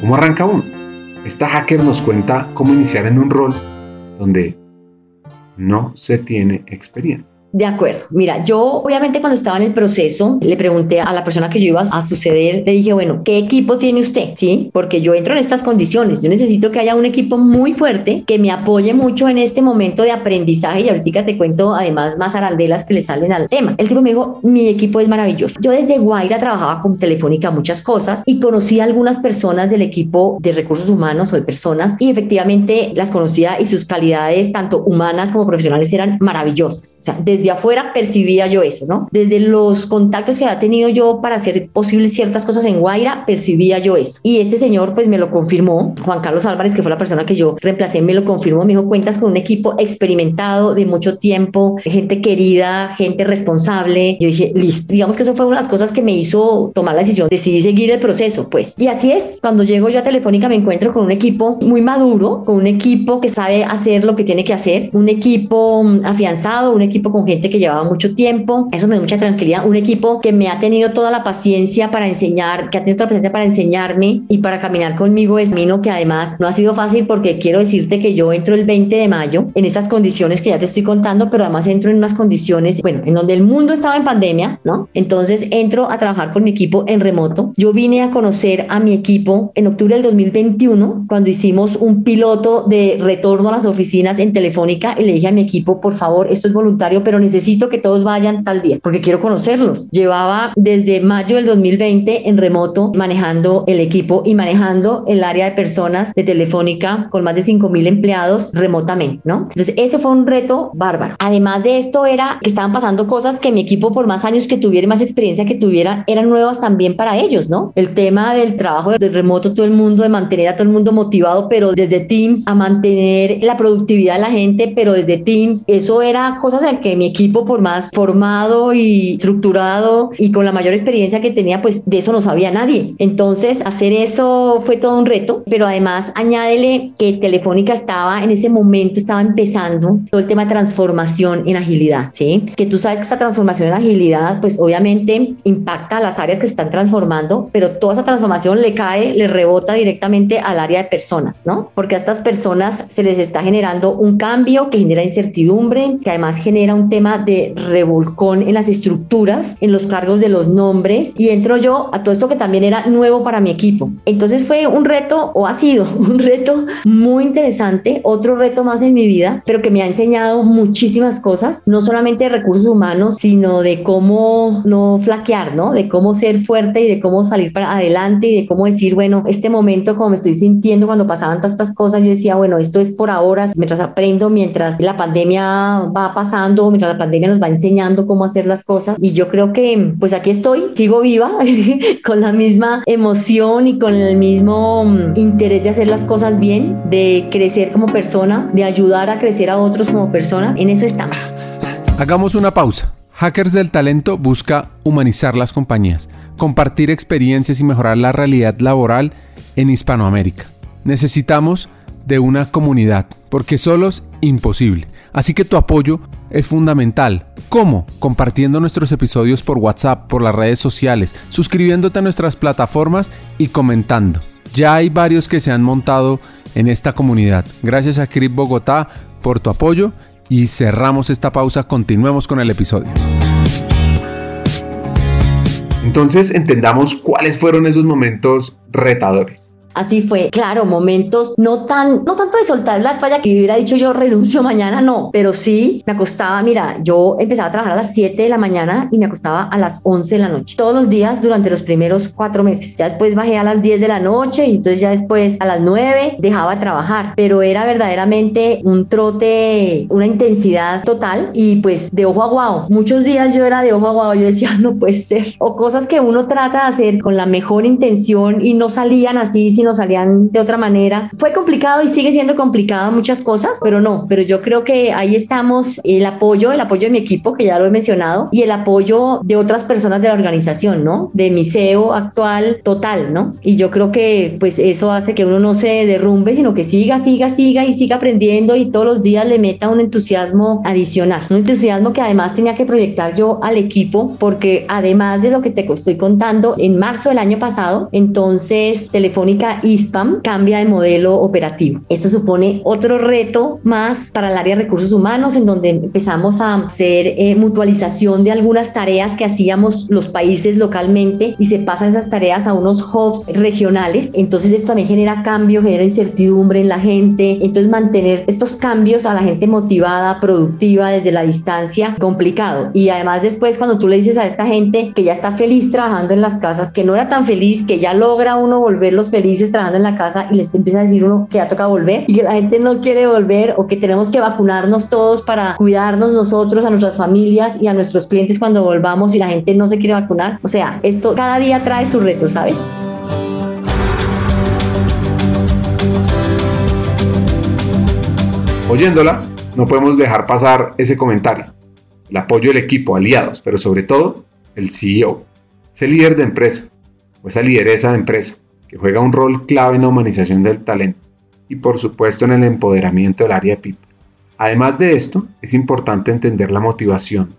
S1: ¿Cómo arranca uno? Esta hacker nos cuenta cómo iniciar en un rol donde no se tiene experiencia.
S3: De acuerdo. Mira, yo obviamente cuando estaba en el proceso le pregunté a la persona que yo iba a suceder, le dije, bueno, ¿qué equipo tiene usted? Sí, porque yo entro en estas condiciones. Yo necesito que haya un equipo muy fuerte que me apoye mucho en este momento de aprendizaje y ahorita te cuento además más arandelas que le salen al tema. El tipo me dijo, mi equipo es maravilloso. Yo desde Guaira trabajaba con Telefónica muchas cosas y conocí a algunas personas del equipo de recursos humanos o de personas y efectivamente las conocía y sus calidades tanto humanas como profesionales eran maravillosas. O sea, desde desde afuera percibía yo eso, ¿no? Desde los contactos que había tenido yo para hacer posibles ciertas cosas en Guaira, percibía yo eso. Y este señor pues me lo confirmó, Juan Carlos Álvarez, que fue la persona que yo reemplacé, me lo confirmó, me dijo, cuentas con un equipo experimentado de mucho tiempo, gente querida, gente responsable. Yo dije, listo, digamos que eso fue una de las cosas que me hizo tomar la decisión, decidí seguir el proceso, pues. Y así es, cuando llego yo a Telefónica me encuentro con un equipo muy maduro, con un equipo que sabe hacer lo que tiene que hacer, un equipo mm, afianzado, un equipo con gente que llevaba mucho tiempo. Eso me da mucha tranquilidad. Un equipo que me ha tenido toda la paciencia para enseñar, que ha tenido toda la paciencia para enseñarme y para caminar conmigo es camino que además no ha sido fácil porque quiero decirte que yo entro el 20 de mayo en esas condiciones que ya te estoy contando, pero además entro en unas condiciones, bueno, en donde el mundo estaba en pandemia, ¿no? Entonces entro a trabajar con mi equipo en remoto. Yo vine a conocer a mi equipo en octubre del 2021 cuando hicimos un piloto de retorno a las oficinas en Telefónica y le dije a mi equipo, por favor, esto es voluntario, pero necesito que todos vayan tal día, porque quiero conocerlos. Llevaba desde mayo del 2020 en remoto manejando el equipo y manejando el área de personas de Telefónica con más de 5 mil empleados remotamente, ¿no? Entonces, ese fue un reto bárbaro. Además de esto, era que estaban pasando cosas que mi equipo, por más años que tuviera más experiencia que tuviera, eran nuevas también para ellos, ¿no? El tema del trabajo de remoto, todo el mundo, de mantener a todo el mundo motivado, pero desde Teams, a mantener la productividad de la gente, pero desde Teams, eso era cosas en que mi equipo, por más formado y estructurado y con la mayor experiencia que tenía, pues de eso no sabía nadie. Entonces, hacer eso fue todo un reto, pero además añádele que Telefónica estaba en ese momento, estaba empezando todo el tema de transformación en agilidad, ¿sí? Que tú sabes que esta transformación en agilidad, pues obviamente impacta a las áreas que se están transformando, pero toda esa transformación le cae, le rebota directamente al área de personas, ¿no? Porque a estas personas se les está generando un cambio que genera incertidumbre, que además genera un tema de revolcón en las estructuras, en los cargos de los nombres y entro yo a todo esto que también era nuevo para mi equipo. Entonces fue un reto o ha sido un reto muy interesante, otro reto más en mi vida, pero que me ha enseñado muchísimas cosas, no solamente de recursos humanos, sino de cómo no flaquear, ¿no? De cómo ser fuerte y de cómo salir para adelante y de cómo decir, bueno, este momento como me estoy sintiendo cuando pasaban todas estas cosas, yo decía, bueno, esto es por ahora, mientras aprendo, mientras la pandemia va pasando, la pandemia nos va enseñando cómo hacer las cosas y yo creo que pues aquí estoy, sigo viva con la misma emoción y con el mismo mm, interés de hacer las cosas bien, de crecer como persona, de ayudar a crecer a otros como persona, en eso estamos.
S2: Hagamos una pausa. Hackers del Talento busca humanizar las compañías, compartir experiencias y mejorar la realidad laboral en Hispanoamérica. Necesitamos de una comunidad, porque solo es imposible. Así que tu apoyo es fundamental. ¿Cómo? Compartiendo nuestros episodios por WhatsApp, por las redes sociales, suscribiéndote a nuestras plataformas y comentando. Ya hay varios que se han montado en esta comunidad. Gracias a Crip Bogotá por tu apoyo y cerramos esta pausa. Continuemos con el episodio.
S1: Entonces entendamos cuáles fueron esos momentos retadores.
S3: Así fue, claro, momentos no tan, no tanto de soltar la toalla que hubiera dicho yo renuncio mañana, no, pero sí me acostaba, mira, yo empezaba a trabajar a las 7 de la mañana y me acostaba a las 11 de la noche, todos los días durante los primeros cuatro meses. Ya después bajé a las 10 de la noche y entonces ya después a las 9 dejaba de trabajar, pero era verdaderamente un trote, una intensidad total y pues de ojo aguado. Muchos días yo era de ojo aguado, yo decía, no puede ser. O cosas que uno trata de hacer con la mejor intención y no salían así, nos salían de otra manera. Fue complicado y sigue siendo complicado muchas cosas, pero no, pero yo creo que ahí estamos el apoyo, el apoyo de mi equipo, que ya lo he mencionado, y el apoyo de otras personas de la organización, ¿no? De mi CEO actual total, ¿no? Y yo creo que pues eso hace que uno no se derrumbe, sino que siga, siga, siga y siga aprendiendo y todos los días le meta un entusiasmo adicional, un entusiasmo que además tenía que proyectar yo al equipo, porque además de lo que te estoy contando, en marzo del año pasado, entonces Telefónica ISPAM cambia de modelo operativo. Esto supone otro reto más para el área de recursos humanos, en donde empezamos a hacer eh, mutualización de algunas tareas que hacíamos los países localmente y se pasan esas tareas a unos hubs regionales. Entonces esto también genera cambio, genera incertidumbre en la gente. Entonces mantener estos cambios a la gente motivada, productiva desde la distancia, complicado. Y además después cuando tú le dices a esta gente que ya está feliz trabajando en las casas, que no era tan feliz, que ya logra uno volverlos felices, trabajando en la casa y les empieza a decir uno que ya toca volver y que la gente no quiere volver o que tenemos que vacunarnos todos para cuidarnos nosotros, a nuestras familias y a nuestros clientes cuando volvamos y la gente no se quiere vacunar. O sea, esto cada día trae su reto, ¿sabes?
S1: Oyéndola, no podemos dejar pasar ese comentario. El apoyo del equipo, aliados, pero sobre todo el CEO, ese líder de empresa o esa lideresa de empresa que juega un rol clave en la humanización del talento y por supuesto en el empoderamiento del área people. Además de esto, es importante entender la motivación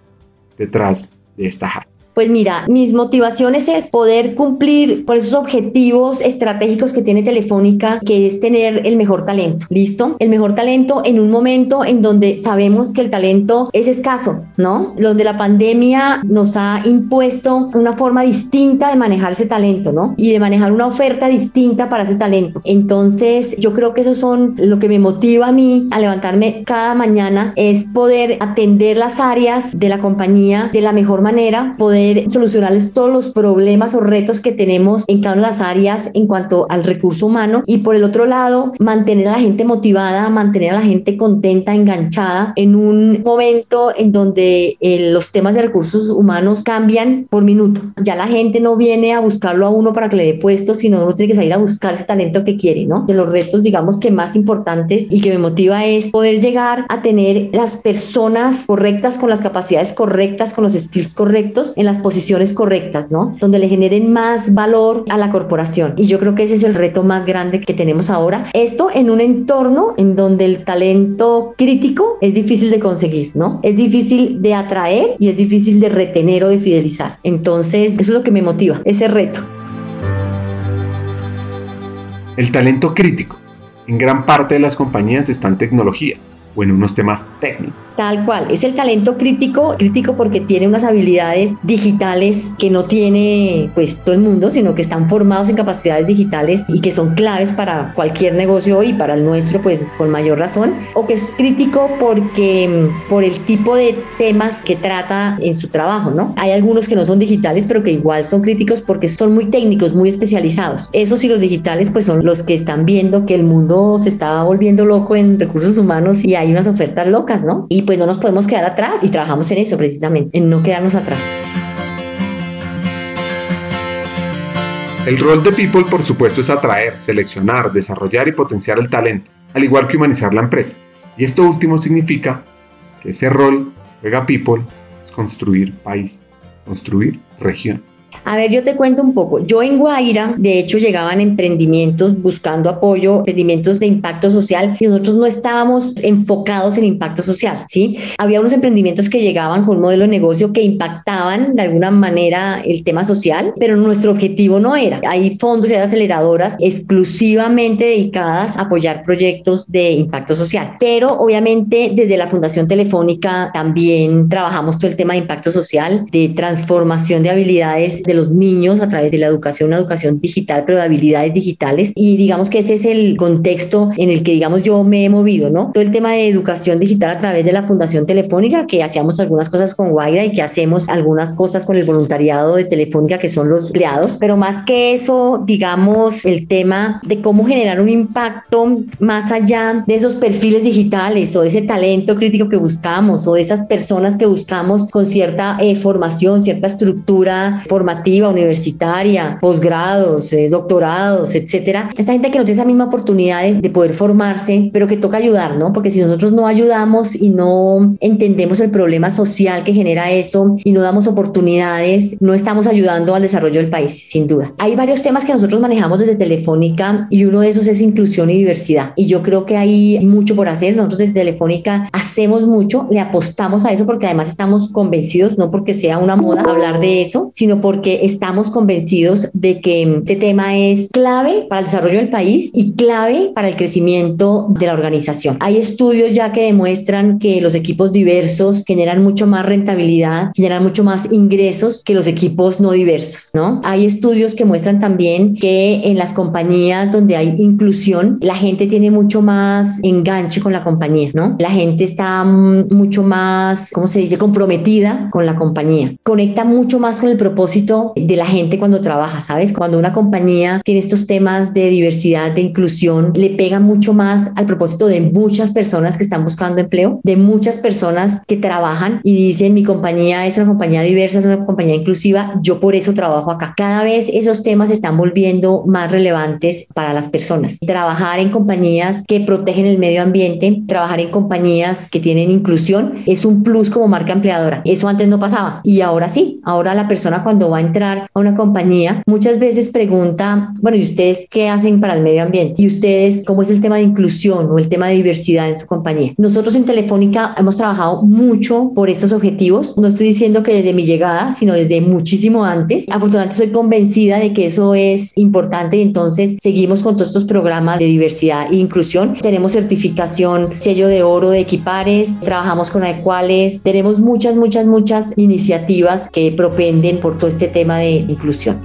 S1: detrás de esta hack.
S3: Pues mira, mis motivaciones es poder cumplir por esos objetivos estratégicos que tiene Telefónica, que es tener el mejor talento. ¿Listo? El mejor talento en un momento en donde sabemos que el talento es escaso, ¿no? Donde la pandemia nos ha impuesto una forma distinta de manejar ese talento, ¿no? Y de manejar una oferta distinta para ese talento. Entonces, yo creo que eso son lo que me motiva a mí a levantarme cada mañana es poder atender las áreas de la compañía de la mejor manera, poder poder solucionarles todos los problemas o retos que tenemos en cada una de las áreas en cuanto al recurso humano y por el otro lado mantener a la gente motivada, mantener a la gente contenta, enganchada en un momento en donde eh, los temas de recursos humanos cambian por minuto. Ya la gente no viene a buscarlo a uno para que le dé puestos, sino uno tiene que salir a buscar ese talento que quiere, ¿no? De los retos, digamos que más importantes y que me motiva es poder llegar a tener las personas correctas con las capacidades correctas, con los skills correctos, en las posiciones correctas, ¿no? Donde le generen más valor a la corporación. Y yo creo que ese es el reto más grande que tenemos ahora. Esto en un entorno en donde el talento crítico es difícil de conseguir, ¿no? Es difícil de atraer y es difícil de retener o de fidelizar. Entonces, eso es lo que me motiva, ese reto.
S1: El talento crítico. En gran parte de las compañías está en tecnología o en unos temas técnicos.
S3: Tal cual, es el talento crítico, crítico porque tiene unas habilidades digitales que no tiene pues todo el mundo, sino que están formados en capacidades digitales y que son claves para cualquier negocio y para el nuestro pues con mayor razón, o que es crítico porque mm, por el tipo de temas que trata en su trabajo, ¿no? Hay algunos que no son digitales, pero que igual son críticos porque son muy técnicos, muy especializados. Esos y los digitales pues son los que están viendo que el mundo se está volviendo loco en recursos humanos y hay unas ofertas locas, ¿no? Y pues no nos podemos quedar atrás y trabajamos en eso precisamente, en no quedarnos atrás.
S1: El rol de People, por supuesto, es atraer, seleccionar, desarrollar y potenciar el talento, al igual que humanizar la empresa. Y esto último significa que ese rol juega People es construir país, construir región.
S3: A ver, yo te cuento un poco. Yo en Guaira, de hecho, llegaban emprendimientos buscando apoyo, emprendimientos de impacto social y nosotros no estábamos enfocados en impacto social, ¿sí? Había unos emprendimientos que llegaban con un modelo de negocio que impactaban de alguna manera el tema social, pero nuestro objetivo no era. Hay fondos y hay aceleradoras exclusivamente dedicadas a apoyar proyectos de impacto social. Pero obviamente desde la Fundación Telefónica también trabajamos todo el tema de impacto social, de transformación de habilidades de los niños a través de la educación, una educación digital, pero de habilidades digitales. Y digamos que ese es el contexto en el que, digamos, yo me he movido, ¿no? Todo el tema de educación digital a través de la Fundación Telefónica, que hacíamos algunas cosas con Guaira y que hacemos algunas cosas con el voluntariado de Telefónica, que son los creados. Pero más que eso, digamos, el tema de cómo generar un impacto más allá de esos perfiles digitales o de ese talento crítico que buscamos o de esas personas que buscamos con cierta eh, formación, cierta estructura formativa universitaria, posgrados, eh, doctorados, etcétera. Esta gente que no tiene esa misma oportunidad de, poder formarse, pero que toca ayudar, ¿no? Porque si nosotros no ayudamos y no entendemos el problema social que genera eso y no damos oportunidades, no estamos ayudando al desarrollo del país, sin duda. Hay varios temas que nosotros manejamos desde Telefónica y uno de esos es inclusión y diversidad. Y yo creo que hay mucho por hacer. Nosotros desde Telefónica hacemos mucho, le apostamos a eso porque además estamos convencidos, no porque sea una moda hablar de eso, sino porque porque estamos convencidos de que este tema es clave para el desarrollo del país y clave para el crecimiento de la organización. Hay estudios ya que demuestran que los equipos diversos generan mucho más rentabilidad, generan mucho más ingresos que los equipos no diversos, ¿no? Hay estudios que muestran también que en las compañías donde hay inclusión, la gente tiene mucho más enganche con la compañía, ¿no? La gente está mucho más, ¿cómo se dice?, comprometida con la compañía. Conecta mucho más con el propósito de la gente cuando trabaja, ¿sabes? Cuando una compañía tiene estos temas de diversidad, de inclusión, le pega mucho más al propósito de muchas personas que están buscando empleo, de muchas personas que trabajan y dicen mi compañía es una compañía diversa, es una compañía inclusiva, yo por eso trabajo acá. Cada vez esos temas se están volviendo más relevantes para las personas. Trabajar en compañías que protegen el medio ambiente, trabajar en compañías que tienen inclusión es un plus como marca empleadora. Eso antes no pasaba y ahora sí, ahora la persona cuando va a entrar a una compañía, muchas veces pregunta, bueno, ¿y ustedes qué hacen para el medio ambiente? ¿Y ustedes cómo es el tema de inclusión o el tema de diversidad en su compañía? Nosotros en Telefónica hemos trabajado mucho por esos objetivos. No estoy diciendo que desde mi llegada, sino desde muchísimo antes. Afortunadamente soy convencida de que eso es importante y entonces seguimos con todos estos programas de diversidad e inclusión. Tenemos certificación, sello de oro de equipares, trabajamos con Adecuales, tenemos muchas, muchas, muchas iniciativas que propenden por todo este este tema de inclusión.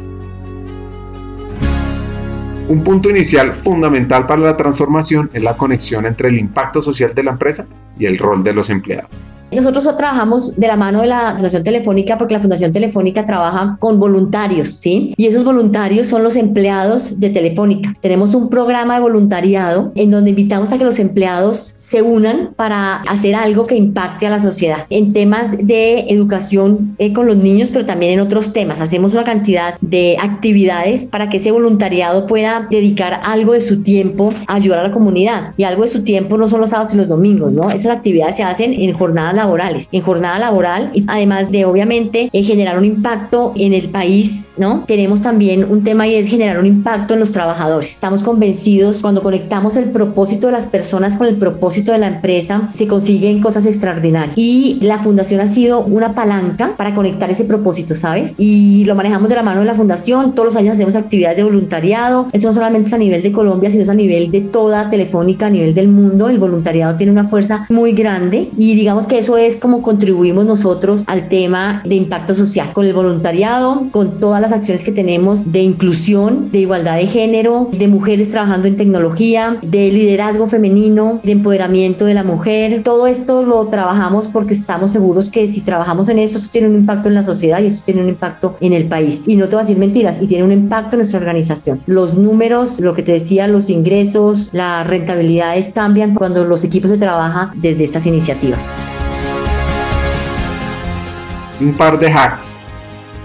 S1: Un punto inicial fundamental para la transformación es la conexión entre el impacto social de la empresa y el rol de los empleados.
S3: Nosotros trabajamos de la mano de la Fundación Telefónica porque la Fundación Telefónica trabaja con voluntarios, ¿sí? Y esos voluntarios son los empleados de Telefónica. Tenemos un programa de voluntariado en donde invitamos a que los empleados se unan para hacer algo que impacte a la sociedad en temas de educación eh, con los niños, pero también en otros temas. Hacemos una cantidad de actividades para que ese voluntariado pueda dedicar algo de su tiempo a ayudar a la comunidad. Y algo de su tiempo no son los sábados y los domingos, ¿no? Esas actividades se hacen en jornadas laborales. En jornada laboral, además de obviamente eh, generar un impacto en el país, ¿no? Tenemos también un tema y es generar un impacto en los trabajadores. Estamos convencidos cuando conectamos el propósito de las personas con el propósito de la empresa, se consiguen cosas extraordinarias. Y la fundación ha sido una palanca para conectar ese propósito, ¿sabes? Y lo manejamos de la mano de la fundación. Todos los años hacemos actividades de voluntariado. Eso no solamente es a nivel de Colombia, sino es a nivel de toda Telefónica, a nivel del mundo. El voluntariado tiene una fuerza muy grande y digamos que eso es como contribuimos nosotros al tema de impacto social con el voluntariado, con todas las acciones que tenemos de inclusión, de igualdad de género, de mujeres trabajando en tecnología, de liderazgo femenino, de empoderamiento de la mujer. Todo esto lo trabajamos porque estamos seguros que si trabajamos en esto, eso tiene un impacto en la sociedad y eso tiene un impacto en el país. Y no te voy a decir mentiras, y tiene un impacto en nuestra organización. Los números, lo que te decía, los ingresos, las rentabilidades cambian cuando los equipos se trabajan desde estas iniciativas.
S1: Un par de hacks.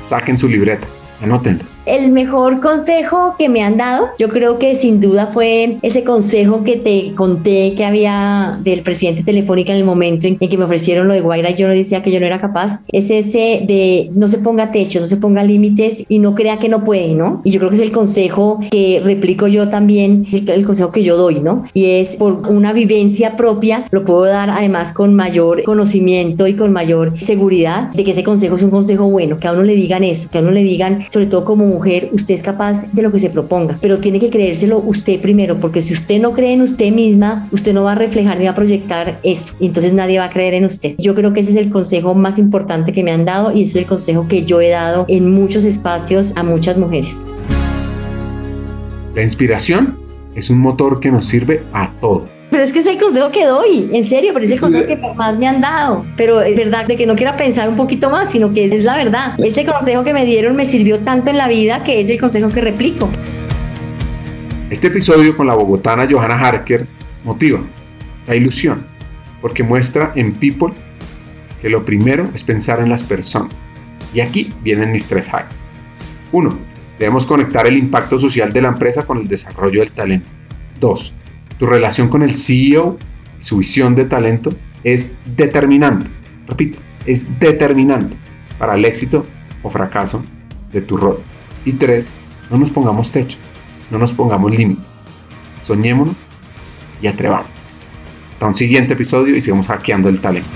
S1: Saquen su libreta, anótenlos
S3: el mejor consejo que me han dado, yo creo que sin duda fue ese consejo que te conté que había del presidente Telefónica en el momento en que me ofrecieron lo de Guaira yo decía que yo no era capaz. Es ese de no se ponga techo, no se ponga límites y no crea que no puede, ¿no? Y yo creo que es el consejo que replico yo también, el, el consejo que yo doy, ¿no? Y es por una vivencia propia, lo puedo dar además con mayor conocimiento y con mayor seguridad de que ese consejo es un consejo bueno, que a uno le digan eso, que a uno le digan, sobre todo como mujer, usted es capaz de lo que se proponga, pero tiene que creérselo usted primero, porque si usted no cree en usted misma, usted no va a reflejar ni va a proyectar eso, y entonces nadie va a creer en usted. Yo creo que ese es el consejo más importante que me han dado y ese es el consejo que yo he dado en muchos espacios a muchas mujeres.
S1: La inspiración es un motor que nos sirve a todos
S3: pero es que es el consejo que doy, en serio, pero es el consejo que más me han dado. Pero es verdad de que no quiera pensar un poquito más, sino que es la verdad. Ese consejo que me dieron me sirvió tanto en la vida que es el consejo que replico.
S1: Este episodio con la bogotana Johanna Harker motiva la ilusión, porque muestra en People que lo primero es pensar en las personas. Y aquí vienen mis tres hacks. Uno, Debemos conectar el impacto social de la empresa con el desarrollo del talento. Dos, tu relación con el CEO su visión de talento es determinante. Repito, es determinante para el éxito o fracaso de tu rol. Y tres, no nos pongamos techo, no nos pongamos límite. Soñémonos y atrevamos. Hasta un siguiente episodio y sigamos hackeando el talento.